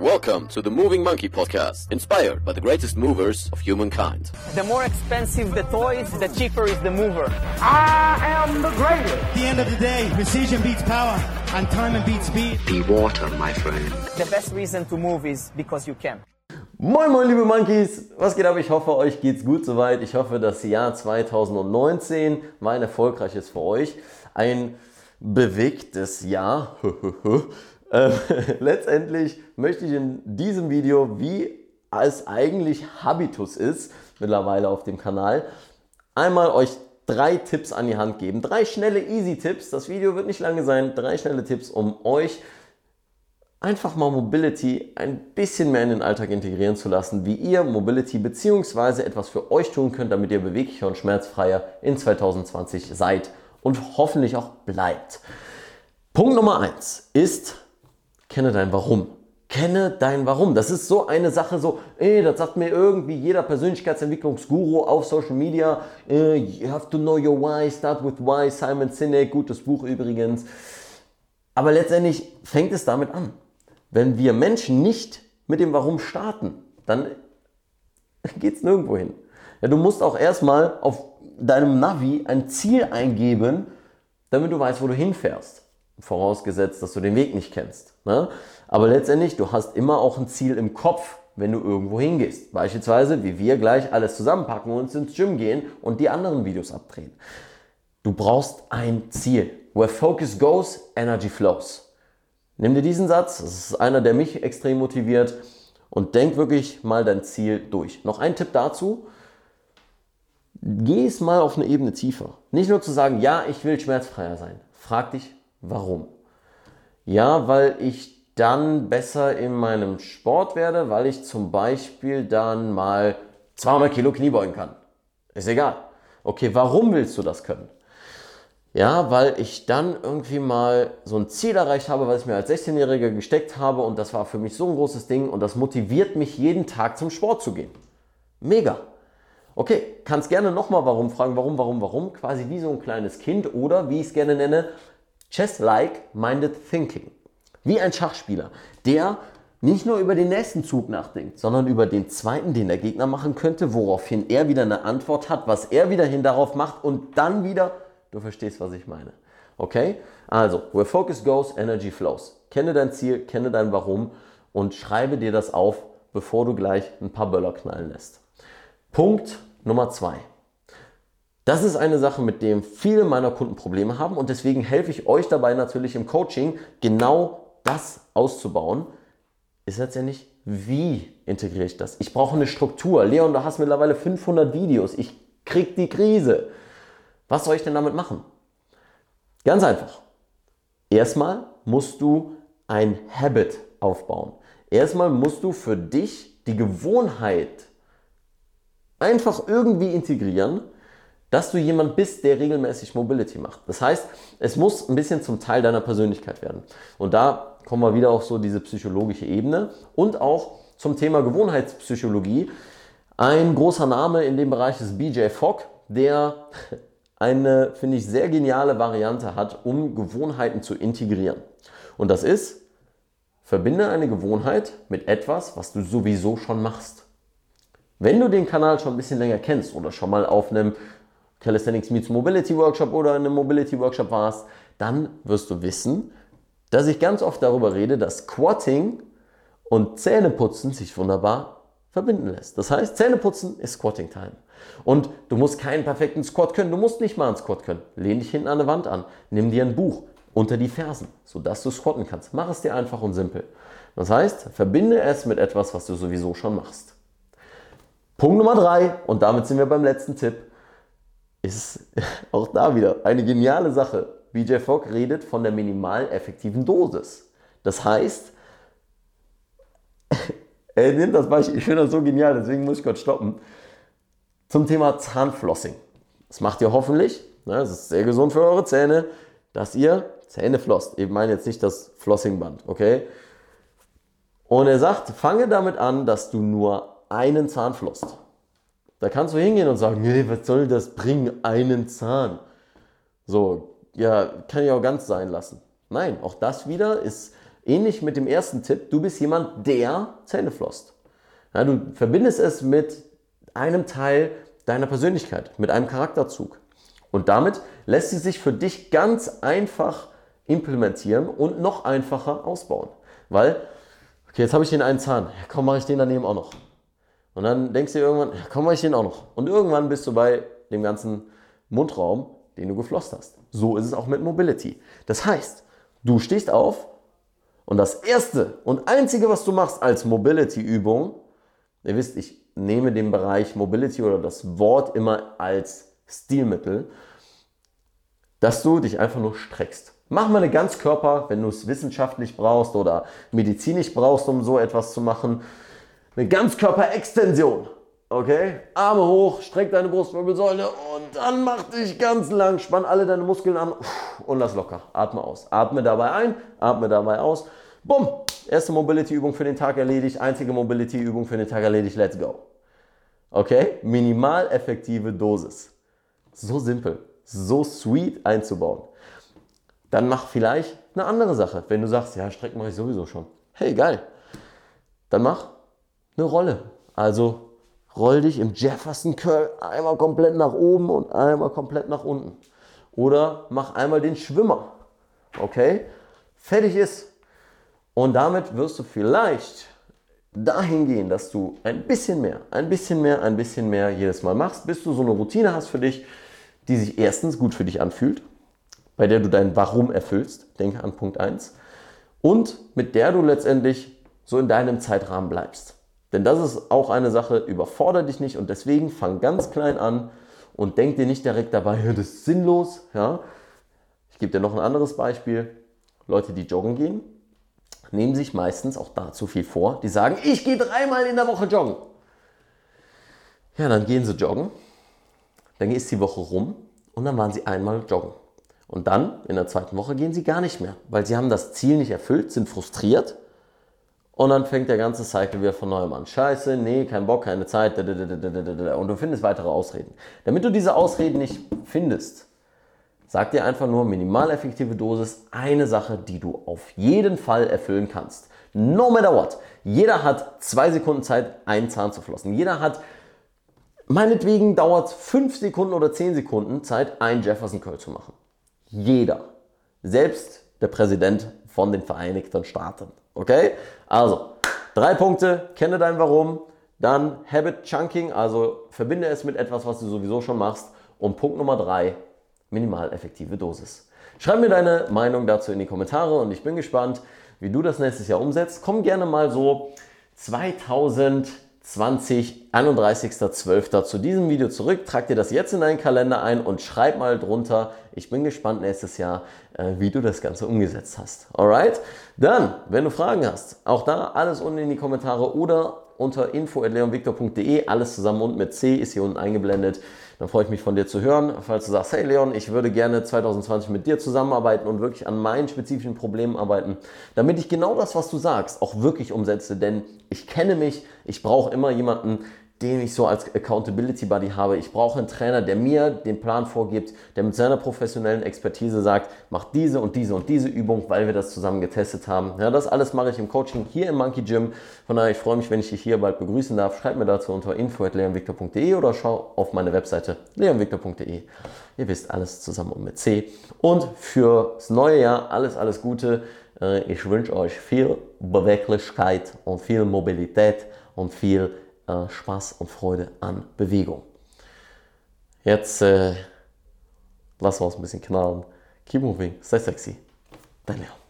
Welcome to the Moving Monkey Podcast, inspired by the greatest movers of humankind. The more expensive the toys, the cheaper is the mover. I am the greatest. At the end of the day, precision beats power, and time beats speed. Be water, my friend. The best reason to move is because you can. Moin moin liebe Monkeys, was geht ab? Ich hoffe euch geht's gut soweit. Ich hoffe das Jahr 2019 war ein erfolgreiches für euch. Ein bewegtes Jahr. äh, letztendlich möchte ich in diesem Video, wie es eigentlich Habitus ist, mittlerweile auf dem Kanal, einmal euch drei Tipps an die Hand geben. Drei schnelle Easy Tipps. Das Video wird nicht lange sein. Drei schnelle Tipps, um euch einfach mal Mobility ein bisschen mehr in den Alltag integrieren zu lassen, wie ihr Mobility bzw. etwas für euch tun könnt, damit ihr beweglicher und schmerzfreier in 2020 seid und hoffentlich auch bleibt. Punkt Nummer eins ist, kenne dein Warum. Kenne dein Warum. Das ist so eine Sache, so, ey, das sagt mir irgendwie jeder Persönlichkeitsentwicklungsguru auf Social Media. Äh, you have to know your why, start with why. Simon Sinek, gutes Buch übrigens. Aber letztendlich fängt es damit an. Wenn wir Menschen nicht mit dem Warum starten, dann geht es nirgendwo hin. Ja, du musst auch erstmal auf deinem Navi ein Ziel eingeben, damit du weißt, wo du hinfährst. Vorausgesetzt, dass du den Weg nicht kennst. Ne? Aber letztendlich, du hast immer auch ein Ziel im Kopf, wenn du irgendwo hingehst. Beispielsweise, wie wir gleich alles zusammenpacken und ins Gym gehen und die anderen Videos abdrehen. Du brauchst ein Ziel. Where focus goes, energy flows. Nimm dir diesen Satz, das ist einer, der mich extrem motiviert und denk wirklich mal dein Ziel durch. Noch ein Tipp dazu, geh es mal auf eine Ebene tiefer. Nicht nur zu sagen, ja, ich will schmerzfreier sein. Frag dich, warum? Ja, weil ich dann besser in meinem Sport werde, weil ich zum Beispiel dann mal 200 Kilo Knie beugen kann. Ist egal. Okay, warum willst du das können? Ja, weil ich dann irgendwie mal so ein Ziel erreicht habe, was ich mir als 16-Jähriger gesteckt habe und das war für mich so ein großes Ding und das motiviert mich jeden Tag zum Sport zu gehen. Mega. Okay, kannst gerne nochmal warum fragen, warum, warum, warum, quasi wie so ein kleines Kind oder wie ich es gerne nenne, chess-like minded thinking. Wie ein Schachspieler, der nicht nur über den nächsten Zug nachdenkt, sondern über den zweiten, den der Gegner machen könnte, woraufhin er wieder eine Antwort hat, was er wiederhin darauf macht und dann wieder Du verstehst, was ich meine. Okay? Also, where focus goes, energy flows. Kenne dein Ziel, kenne dein Warum und schreibe dir das auf, bevor du gleich ein paar Böller knallen lässt. Punkt Nummer zwei. Das ist eine Sache, mit dem viele meiner Kunden Probleme haben und deswegen helfe ich euch dabei natürlich im Coaching, genau das auszubauen. Ist letztendlich, wie integriere ich das? Ich brauche eine Struktur. Leon, du hast mittlerweile 500 Videos. Ich krieg die Krise. Was soll ich denn damit machen? Ganz einfach. Erstmal musst du ein Habit aufbauen. Erstmal musst du für dich die Gewohnheit einfach irgendwie integrieren, dass du jemand bist, der regelmäßig Mobility macht. Das heißt, es muss ein bisschen zum Teil deiner Persönlichkeit werden. Und da kommen wir wieder auf so diese psychologische Ebene und auch zum Thema Gewohnheitspsychologie. Ein großer Name in dem Bereich ist BJ Fogg, der eine, finde ich, sehr geniale Variante hat, um Gewohnheiten zu integrieren. Und das ist, verbinde eine Gewohnheit mit etwas, was du sowieso schon machst. Wenn du den Kanal schon ein bisschen länger kennst oder schon mal auf einem Calisthenics Meets Mobility Workshop oder in einem Mobility Workshop warst, dann wirst du wissen, dass ich ganz oft darüber rede, dass Squatting und Zähneputzen sich wunderbar verbinden lässt. Das heißt, Zähneputzen ist Squatting Time. Und du musst keinen perfekten Squat können, du musst nicht mal einen Squat können. Lehn dich hinten an eine Wand an, nimm dir ein Buch unter die Fersen, sodass du squatten kannst. Mach es dir einfach und simpel. Das heißt, verbinde es mit etwas, was du sowieso schon machst. Punkt Nummer drei, und damit sind wir beim letzten Tipp, ist auch da wieder eine geniale Sache. BJ Fogg redet von der minimal effektiven Dosis. Das heißt, er nimmt das Beispiel, ich finde das so genial, deswegen muss ich kurz stoppen. Zum Thema Zahnflossing. Das macht ihr hoffentlich, ne, das ist sehr gesund für eure Zähne, dass ihr Zähne flosst. Ich meine jetzt nicht das Flossingband, okay? Und er sagt, fange damit an, dass du nur einen Zahn flosst. Da kannst du hingehen und sagen, nee, was soll das bringen, einen Zahn? So, ja, kann ich auch ganz sein lassen. Nein, auch das wieder ist Ähnlich mit dem ersten Tipp, du bist jemand, der Zähne flosst. Ja, du verbindest es mit einem Teil deiner Persönlichkeit, mit einem Charakterzug. Und damit lässt sie sich für dich ganz einfach implementieren und noch einfacher ausbauen. Weil, okay, jetzt habe ich den einen Zahn, ja, komm, mache ich den daneben auch noch. Und dann denkst du dir irgendwann, komm, mache ich den auch noch. Und irgendwann bist du bei dem ganzen Mundraum, den du geflosst hast. So ist es auch mit Mobility. Das heißt, du stehst auf und das erste und einzige, was du machst als Mobility-Übung, ihr wisst, ich nehme den Bereich Mobility oder das Wort immer als Stilmittel, dass du dich einfach nur streckst. Mach mal eine Ganzkörper, wenn du es wissenschaftlich brauchst oder medizinisch brauchst, um so etwas zu machen. Eine Ganzkörperextension. Okay? Arme hoch, streck deine Brustwirbelsäule und dann mach dich ganz lang, spann alle deine Muskeln an und lass locker. Atme aus. Atme dabei ein, atme dabei aus. Bumm! Erste Mobility-Übung für den Tag erledigt, einzige Mobility-Übung für den Tag erledigt, let's go. Okay? Minimal effektive Dosis. So simpel, so sweet einzubauen. Dann mach vielleicht eine andere Sache. Wenn du sagst, ja, Strecken mache ich sowieso schon. Hey, geil. Dann mach eine Rolle. Also roll dich im Jefferson Curl einmal komplett nach oben und einmal komplett nach unten. Oder mach einmal den Schwimmer. Okay? Fertig ist. Und damit wirst du vielleicht dahin gehen, dass du ein bisschen mehr, ein bisschen mehr, ein bisschen mehr jedes Mal machst, bis du so eine Routine hast für dich, die sich erstens gut für dich anfühlt, bei der du dein Warum erfüllst, denke an Punkt 1, und mit der du letztendlich so in deinem Zeitrahmen bleibst. Denn das ist auch eine Sache, überfordere dich nicht und deswegen fang ganz klein an und denk dir nicht direkt dabei, das ist sinnlos. Ja? Ich gebe dir noch ein anderes Beispiel. Leute, die joggen gehen, nehmen sich meistens auch dazu viel vor. Die sagen, ich gehe dreimal in der Woche joggen. Ja, dann gehen sie joggen, dann ist die Woche rum und dann waren sie einmal joggen. Und dann, in der zweiten Woche, gehen sie gar nicht mehr, weil sie haben das Ziel nicht erfüllt, sind frustriert und dann fängt der ganze Cycle wieder von neuem an. Scheiße, nee, kein Bock, keine Zeit und du findest weitere Ausreden. Damit du diese Ausreden nicht findest, Sag dir einfach nur minimal effektive Dosis, eine Sache, die du auf jeden Fall erfüllen kannst. No matter what. Jeder hat zwei Sekunden Zeit, einen Zahn zu flossen. Jeder hat, meinetwegen dauert fünf Sekunden oder zehn Sekunden Zeit, einen Jefferson Curl zu machen. Jeder. Selbst der Präsident von den Vereinigten Staaten. Okay? Also, drei Punkte. Kenne dein Warum. Dann Habit Chunking, also verbinde es mit etwas, was du sowieso schon machst. Und Punkt Nummer drei, minimal effektive Dosis. Schreib mir deine Meinung dazu in die Kommentare und ich bin gespannt, wie du das nächstes Jahr umsetzt. Komm gerne mal so 2020, 31.12. zu diesem Video zurück. Trag dir das jetzt in deinen Kalender ein und schreib mal drunter. Ich bin gespannt nächstes Jahr, wie du das Ganze umgesetzt hast. Alright? Dann, wenn du Fragen hast, auch da alles unten in die Kommentare oder unter info.leonvictor.de. Alles zusammen und mit C ist hier unten eingeblendet. Dann freue ich mich von dir zu hören. Falls du sagst, hey Leon, ich würde gerne 2020 mit dir zusammenarbeiten und wirklich an meinen spezifischen Problemen arbeiten, damit ich genau das, was du sagst, auch wirklich umsetze. Denn ich kenne mich, ich brauche immer jemanden, den ich so als Accountability Buddy habe. Ich brauche einen Trainer, der mir den Plan vorgibt, der mit seiner professionellen Expertise sagt, mach diese und diese und diese Übung, weil wir das zusammen getestet haben. Ja, das alles mache ich im Coaching hier im Monkey Gym. Von daher, ich freue mich, wenn ich dich hier bald begrüßen darf. Schreib mir dazu unter info.leonvictor.de oder schau auf meine Webseite leonvictor.de. Ihr wisst, alles zusammen und mit C. Und fürs neue Jahr alles, alles Gute. Äh, ich wünsche euch viel Beweglichkeit und viel Mobilität und viel äh, Spaß und Freude an Bewegung. Jetzt äh, lassen wir uns ein bisschen knallen. Keep moving, stay sexy. Dein Leon.